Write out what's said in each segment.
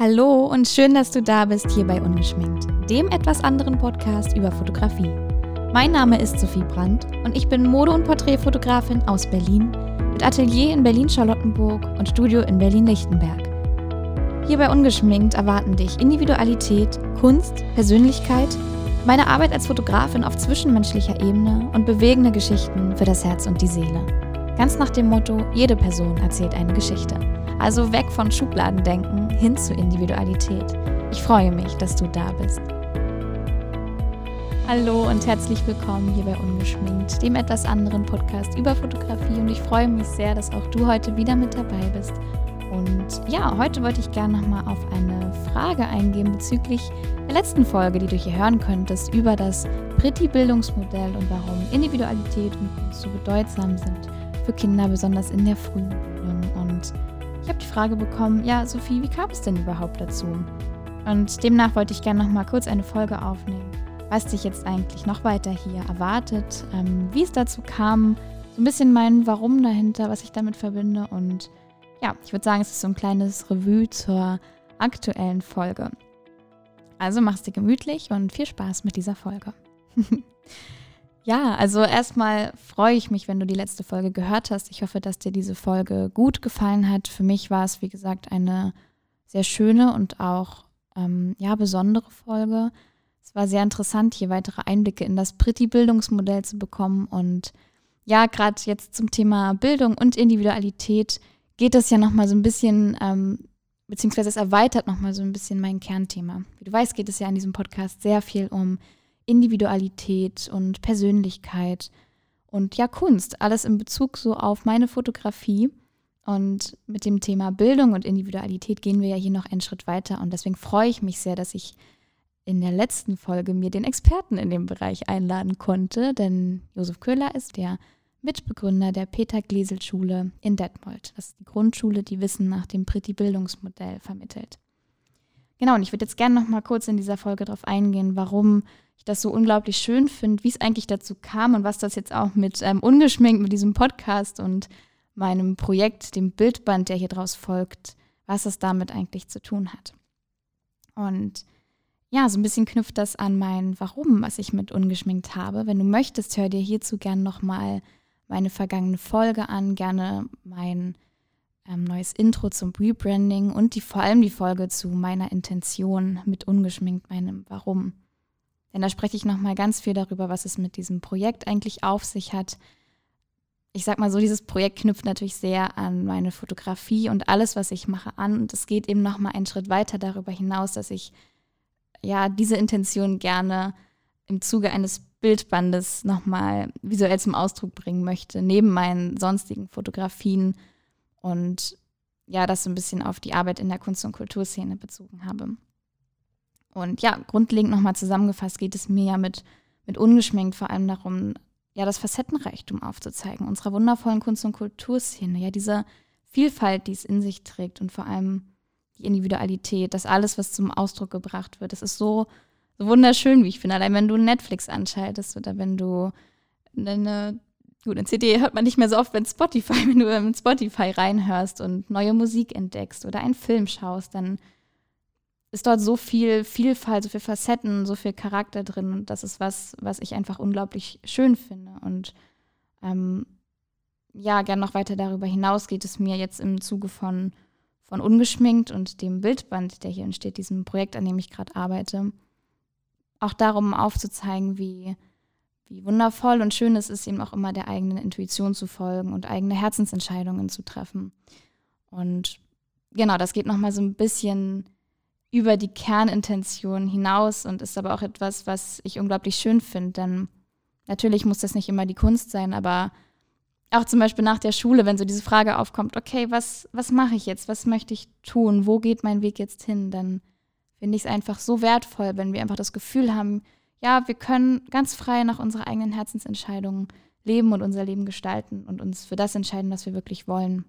Hallo und schön, dass du da bist hier bei Ungeschminkt, dem etwas anderen Podcast über Fotografie. Mein Name ist Sophie Brandt und ich bin Mode- und Porträtfotografin aus Berlin mit Atelier in Berlin-Charlottenburg und Studio in Berlin-Lichtenberg. Hier bei Ungeschminkt erwarten dich Individualität, Kunst, Persönlichkeit, meine Arbeit als Fotografin auf zwischenmenschlicher Ebene und bewegende Geschichten für das Herz und die Seele. Ganz nach dem Motto, jede Person erzählt eine Geschichte. Also weg von Schubladendenken hin zur Individualität. Ich freue mich, dass du da bist. Hallo und herzlich willkommen hier bei Ungeschminkt, dem etwas anderen Podcast über Fotografie. Und ich freue mich sehr, dass auch du heute wieder mit dabei bist. Und ja, heute wollte ich gerne nochmal auf eine Frage eingehen bezüglich der letzten Folge, die du hier hören könntest, über das Pretty-Bildungsmodell und warum Individualität und Kunst so bedeutsam sind für Kinder, besonders in der frühen Bildung. Und ich habe die Frage bekommen, ja, Sophie, wie kam es denn überhaupt dazu? Und demnach wollte ich gerne noch mal kurz eine Folge aufnehmen, was dich jetzt eigentlich noch weiter hier erwartet, ähm, wie es dazu kam, so ein bisschen mein Warum dahinter, was ich damit verbinde. Und ja, ich würde sagen, es ist so ein kleines Revue zur aktuellen Folge. Also mach's dir gemütlich und viel Spaß mit dieser Folge. Ja, also erstmal freue ich mich, wenn du die letzte Folge gehört hast. Ich hoffe, dass dir diese Folge gut gefallen hat. Für mich war es, wie gesagt, eine sehr schöne und auch ähm, ja, besondere Folge. Es war sehr interessant, hier weitere Einblicke in das Pretty-Bildungsmodell zu bekommen. Und ja, gerade jetzt zum Thema Bildung und Individualität geht das ja nochmal so ein bisschen, ähm, beziehungsweise es erweitert nochmal so ein bisschen mein Kernthema. Wie du weißt, geht es ja in diesem Podcast sehr viel um Individualität und Persönlichkeit und ja, Kunst. Alles in Bezug so auf meine Fotografie. Und mit dem Thema Bildung und Individualität gehen wir ja hier noch einen Schritt weiter. Und deswegen freue ich mich sehr, dass ich in der letzten Folge mir den Experten in dem Bereich einladen konnte. Denn Josef Köhler ist der Mitbegründer der Peter Glesel Schule in Detmold. Das ist die Grundschule, die Wissen nach dem Pretty Bildungsmodell vermittelt. Genau, und ich würde jetzt gerne noch mal kurz in dieser Folge darauf eingehen, warum ich das so unglaublich schön finde, wie es eigentlich dazu kam und was das jetzt auch mit ähm, Ungeschminkt, mit diesem Podcast und meinem Projekt, dem Bildband, der hier draus folgt, was das damit eigentlich zu tun hat. Und ja, so ein bisschen knüpft das an mein Warum, was ich mit ungeschminkt habe. Wenn du möchtest, hör dir hierzu gerne nochmal meine vergangene Folge an, gerne mein ähm, neues Intro zum Rebranding und die, vor allem die Folge zu meiner Intention mit ungeschminkt, meinem Warum. Denn da spreche ich nochmal ganz viel darüber, was es mit diesem Projekt eigentlich auf sich hat. Ich sag mal so, dieses Projekt knüpft natürlich sehr an meine Fotografie und alles, was ich mache, an. Und es geht eben nochmal einen Schritt weiter darüber hinaus, dass ich ja diese Intention gerne im Zuge eines Bildbandes nochmal visuell zum Ausdruck bringen möchte, neben meinen sonstigen Fotografien und ja, das so ein bisschen auf die Arbeit in der Kunst- und Kulturszene bezogen habe. Und ja, grundlegend nochmal zusammengefasst geht es mir ja mit, mit ungeschminkt vor allem darum, ja, das Facettenreichtum aufzuzeigen, unserer wundervollen Kunst- und Kulturszene, ja, diese Vielfalt, die es in sich trägt und vor allem die Individualität, das alles, was zum Ausdruck gebracht wird. Das ist so, so wunderschön, wie ich finde. Allein wenn du Netflix anschaltest oder wenn du eine, gut, eine CD hört man nicht mehr so oft, wenn Spotify, wenn du in Spotify reinhörst und neue Musik entdeckst oder einen Film schaust, dann ist dort so viel Vielfalt, so viel Facetten, so viel Charakter drin. Und das ist was, was ich einfach unglaublich schön finde. Und ähm, ja, gern noch weiter darüber hinaus geht es mir jetzt im Zuge von, von Ungeschminkt und dem Bildband, der hier entsteht, diesem Projekt, an dem ich gerade arbeite, auch darum aufzuzeigen, wie, wie wundervoll und schön es ist, eben auch immer der eigenen Intuition zu folgen und eigene Herzensentscheidungen zu treffen. Und genau, das geht nochmal so ein bisschen über die Kernintention hinaus und ist aber auch etwas, was ich unglaublich schön finde. Denn natürlich muss das nicht immer die Kunst sein, aber auch zum Beispiel nach der Schule, wenn so diese Frage aufkommt, okay, was, was mache ich jetzt? Was möchte ich tun? Wo geht mein Weg jetzt hin? Dann finde ich es einfach so wertvoll, wenn wir einfach das Gefühl haben, ja, wir können ganz frei nach unserer eigenen Herzensentscheidungen leben und unser Leben gestalten und uns für das entscheiden, was wir wirklich wollen.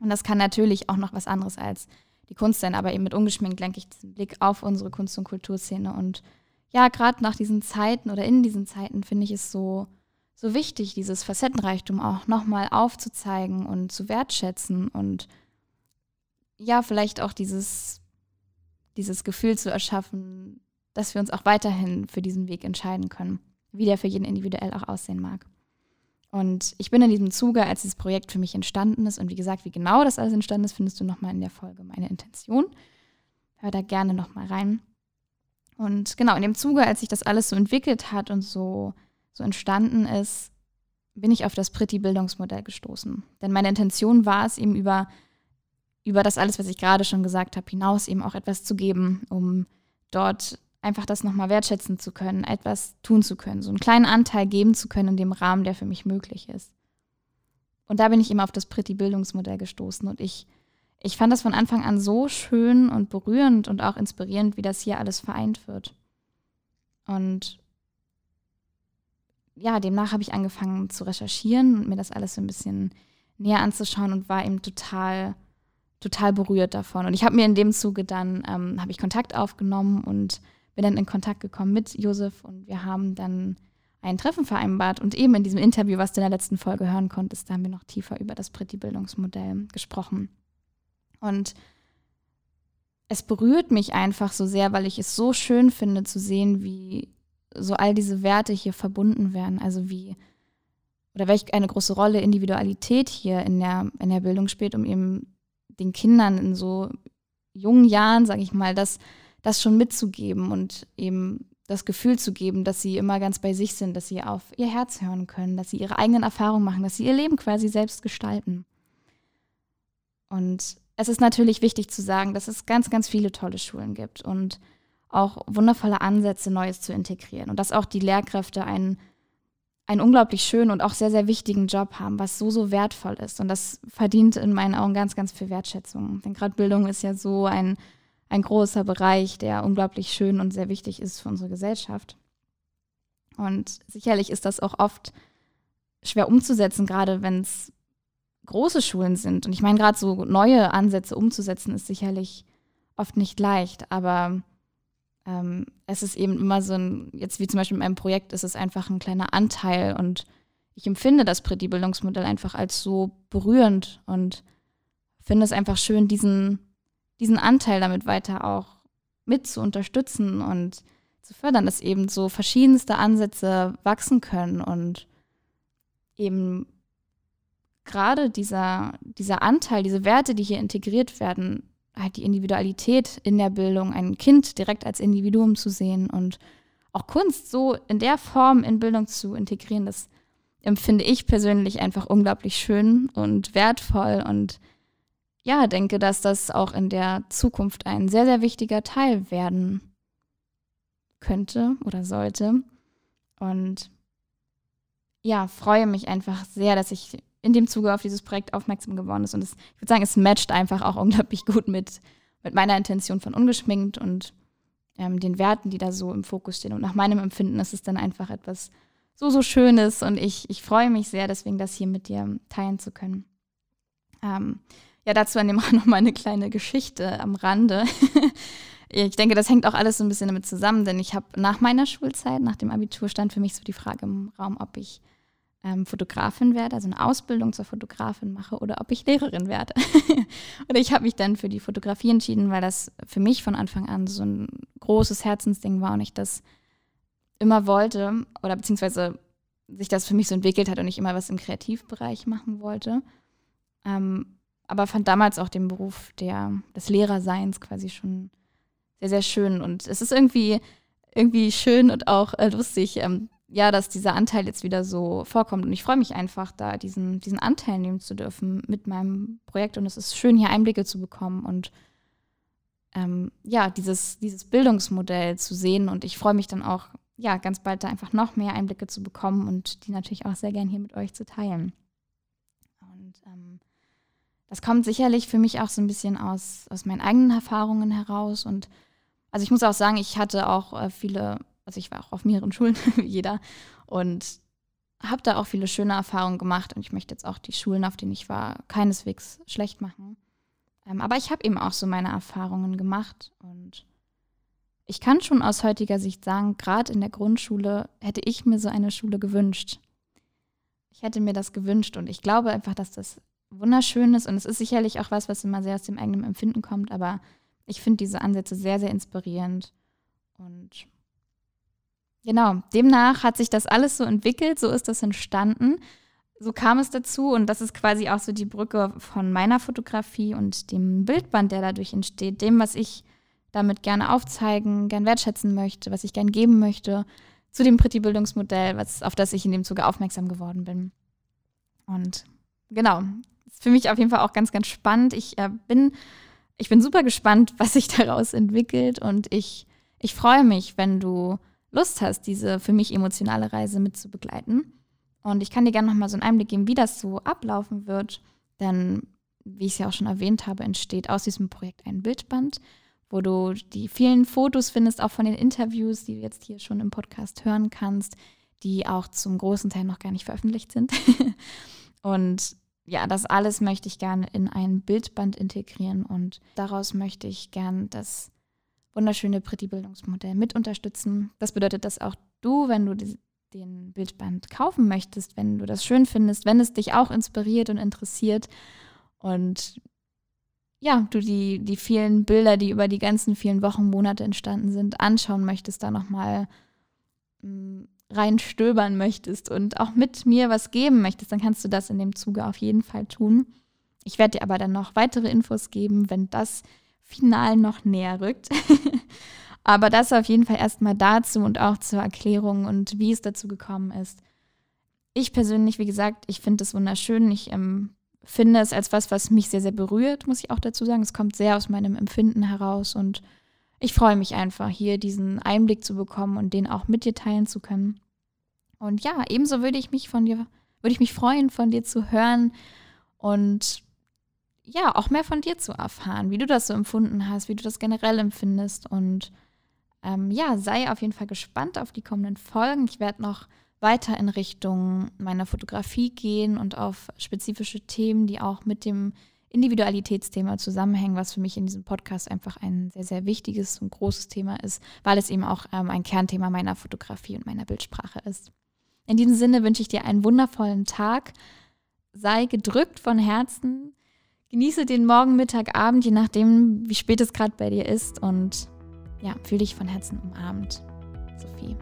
Und das kann natürlich auch noch was anderes als die Kunst sein, aber eben mit ungeschminkt lenke ich den Blick auf unsere Kunst- und Kulturszene. Und ja, gerade nach diesen Zeiten oder in diesen Zeiten finde ich es so, so wichtig, dieses Facettenreichtum auch nochmal aufzuzeigen und zu wertschätzen und ja, vielleicht auch dieses, dieses Gefühl zu erschaffen, dass wir uns auch weiterhin für diesen Weg entscheiden können, wie der für jeden individuell auch aussehen mag. Und ich bin in diesem Zuge, als dieses Projekt für mich entstanden ist, und wie gesagt, wie genau das alles entstanden ist, findest du nochmal in der Folge meine Intention. Hör da gerne nochmal rein. Und genau, in dem Zuge, als sich das alles so entwickelt hat und so, so entstanden ist, bin ich auf das Pretty-Bildungsmodell gestoßen. Denn meine Intention war es, eben über, über das alles, was ich gerade schon gesagt habe, hinaus eben auch etwas zu geben, um dort einfach das nochmal wertschätzen zu können, etwas tun zu können, so einen kleinen Anteil geben zu können in dem Rahmen, der für mich möglich ist. Und da bin ich immer auf das Pretty-Bildungsmodell gestoßen und ich, ich fand das von Anfang an so schön und berührend und auch inspirierend, wie das hier alles vereint wird. Und ja, demnach habe ich angefangen zu recherchieren und mir das alles so ein bisschen näher anzuschauen und war eben total, total berührt davon. Und ich habe mir in dem Zuge dann, ähm, habe ich Kontakt aufgenommen und bin dann in Kontakt gekommen mit Josef und wir haben dann ein Treffen vereinbart und eben in diesem Interview, was du in der letzten Folge hören konntest, da haben wir noch tiefer über das Pretty-Bildungsmodell gesprochen. Und es berührt mich einfach so sehr, weil ich es so schön finde zu sehen, wie so all diese Werte hier verbunden werden. Also wie oder welche eine große Rolle Individualität hier in der, in der Bildung spielt, um eben den Kindern in so jungen Jahren, sage ich mal, das das schon mitzugeben und eben das Gefühl zu geben, dass sie immer ganz bei sich sind, dass sie auf ihr Herz hören können, dass sie ihre eigenen Erfahrungen machen, dass sie ihr Leben quasi selbst gestalten. Und es ist natürlich wichtig zu sagen, dass es ganz, ganz viele tolle Schulen gibt und auch wundervolle Ansätze, Neues zu integrieren und dass auch die Lehrkräfte einen, einen unglaublich schönen und auch sehr, sehr wichtigen Job haben, was so, so wertvoll ist. Und das verdient in meinen Augen ganz, ganz viel Wertschätzung. Denn gerade Bildung ist ja so ein ein großer Bereich, der unglaublich schön und sehr wichtig ist für unsere Gesellschaft. Und sicherlich ist das auch oft schwer umzusetzen, gerade wenn es große Schulen sind. Und ich meine, gerade so neue Ansätze umzusetzen, ist sicherlich oft nicht leicht. Aber ähm, es ist eben immer so ein, jetzt wie zum Beispiel in meinem Projekt, ist es einfach ein kleiner Anteil. Und ich empfinde das Pretty-Bildungsmodell einfach als so berührend und finde es einfach schön, diesen diesen Anteil damit weiter auch mit zu unterstützen und zu fördern, dass eben so verschiedenste Ansätze wachsen können und eben gerade dieser, dieser Anteil, diese Werte, die hier integriert werden, halt die Individualität in der Bildung, ein Kind direkt als Individuum zu sehen und auch Kunst so in der Form in Bildung zu integrieren, das empfinde ich persönlich einfach unglaublich schön und wertvoll und ja, denke, dass das auch in der Zukunft ein sehr, sehr wichtiger Teil werden könnte oder sollte. Und ja, freue mich einfach sehr, dass ich in dem Zuge auf dieses Projekt aufmerksam geworden ist. Und es, ich würde sagen, es matcht einfach auch unglaublich gut mit, mit meiner Intention von ungeschminkt und ähm, den Werten, die da so im Fokus stehen. Und nach meinem Empfinden ist es dann einfach etwas so, so Schönes. Und ich, ich freue mich sehr, deswegen das hier mit dir teilen zu können. Ähm, ja, dazu dann auch noch mal eine kleine Geschichte am Rande. ich denke, das hängt auch alles so ein bisschen damit zusammen, denn ich habe nach meiner Schulzeit, nach dem Abitur, stand für mich so die Frage im Raum, ob ich ähm, Fotografin werde, also eine Ausbildung zur Fotografin mache oder ob ich Lehrerin werde. und ich habe mich dann für die Fotografie entschieden, weil das für mich von Anfang an so ein großes Herzensding war und ich das immer wollte oder beziehungsweise sich das für mich so entwickelt hat und ich immer was im Kreativbereich machen wollte. Ähm, aber fand damals auch den Beruf der, des Lehrerseins quasi schon sehr, sehr schön. Und es ist irgendwie, irgendwie schön und auch äh, lustig, ähm, ja, dass dieser Anteil jetzt wieder so vorkommt. Und ich freue mich einfach, da diesen, diesen Anteil nehmen zu dürfen mit meinem Projekt. Und es ist schön, hier Einblicke zu bekommen und ähm, ja, dieses, dieses Bildungsmodell zu sehen. Und ich freue mich dann auch, ja, ganz bald da einfach noch mehr Einblicke zu bekommen und die natürlich auch sehr gern hier mit euch zu teilen. Und ähm, das kommt sicherlich für mich auch so ein bisschen aus, aus meinen eigenen Erfahrungen heraus. Und also ich muss auch sagen, ich hatte auch äh, viele, also ich war auch auf mehreren Schulen, wie jeder, und habe da auch viele schöne Erfahrungen gemacht. Und ich möchte jetzt auch die Schulen, auf denen ich war, keineswegs schlecht machen. Ähm, aber ich habe eben auch so meine Erfahrungen gemacht. Und ich kann schon aus heutiger Sicht sagen, gerade in der Grundschule hätte ich mir so eine Schule gewünscht. Ich hätte mir das gewünscht und ich glaube einfach, dass das wunderschön ist und es ist sicherlich auch was, was immer sehr aus dem eigenen Empfinden kommt, aber ich finde diese Ansätze sehr, sehr inspirierend. Und genau, demnach hat sich das alles so entwickelt, so ist das entstanden. So kam es dazu und das ist quasi auch so die Brücke von meiner Fotografie und dem Bildband, der dadurch entsteht, dem, was ich damit gerne aufzeigen, gern wertschätzen möchte, was ich gern geben möchte, zu dem Pretty-Bildungsmodell, auf das ich in dem Zuge aufmerksam geworden bin. Und genau, ist für mich auf jeden Fall auch ganz, ganz spannend. Ich äh, bin, ich bin super gespannt, was sich daraus entwickelt und ich, ich freue mich, wenn du Lust hast, diese für mich emotionale Reise mit zu begleiten. Und ich kann dir gerne nochmal so einen Einblick geben, wie das so ablaufen wird. Denn, wie ich es ja auch schon erwähnt habe, entsteht aus diesem Projekt ein Bildband, wo du die vielen Fotos findest, auch von den Interviews, die du jetzt hier schon im Podcast hören kannst, die auch zum großen Teil noch gar nicht veröffentlicht sind. und ja, das alles möchte ich gerne in ein Bildband integrieren und daraus möchte ich gerne das wunderschöne Pretty-Bildungsmodell mit unterstützen. Das bedeutet, dass auch du, wenn du den Bildband kaufen möchtest, wenn du das schön findest, wenn es dich auch inspiriert und interessiert und ja, du die, die vielen Bilder, die über die ganzen vielen Wochen, Monate entstanden sind, anschauen möchtest, da nochmal mm, reinstöbern möchtest und auch mit mir was geben möchtest, dann kannst du das in dem Zuge auf jeden Fall tun. Ich werde dir aber dann noch weitere Infos geben, wenn das final noch näher rückt. Aber das auf jeden Fall erstmal dazu und auch zur Erklärung und wie es dazu gekommen ist. Ich persönlich, wie gesagt, ich finde es wunderschön. Ich ähm, finde es als was, was mich sehr, sehr berührt, muss ich auch dazu sagen. Es kommt sehr aus meinem Empfinden heraus und ich freue mich einfach, hier diesen Einblick zu bekommen und den auch mit dir teilen zu können. Und ja, ebenso würde ich mich von dir, würde ich mich freuen, von dir zu hören und ja, auch mehr von dir zu erfahren, wie du das so empfunden hast, wie du das generell empfindest und ähm, ja, sei auf jeden Fall gespannt auf die kommenden Folgen. Ich werde noch weiter in Richtung meiner Fotografie gehen und auf spezifische Themen, die auch mit dem Individualitätsthema zusammenhängen, was für mich in diesem Podcast einfach ein sehr, sehr wichtiges und großes Thema ist, weil es eben auch ähm, ein Kernthema meiner Fotografie und meiner Bildsprache ist. In diesem Sinne wünsche ich dir einen wundervollen Tag. Sei gedrückt von Herzen. Genieße den Morgen, Mittag, Abend, je nachdem, wie spät es gerade bei dir ist. Und ja, fühle dich von Herzen umarmt. Sophie.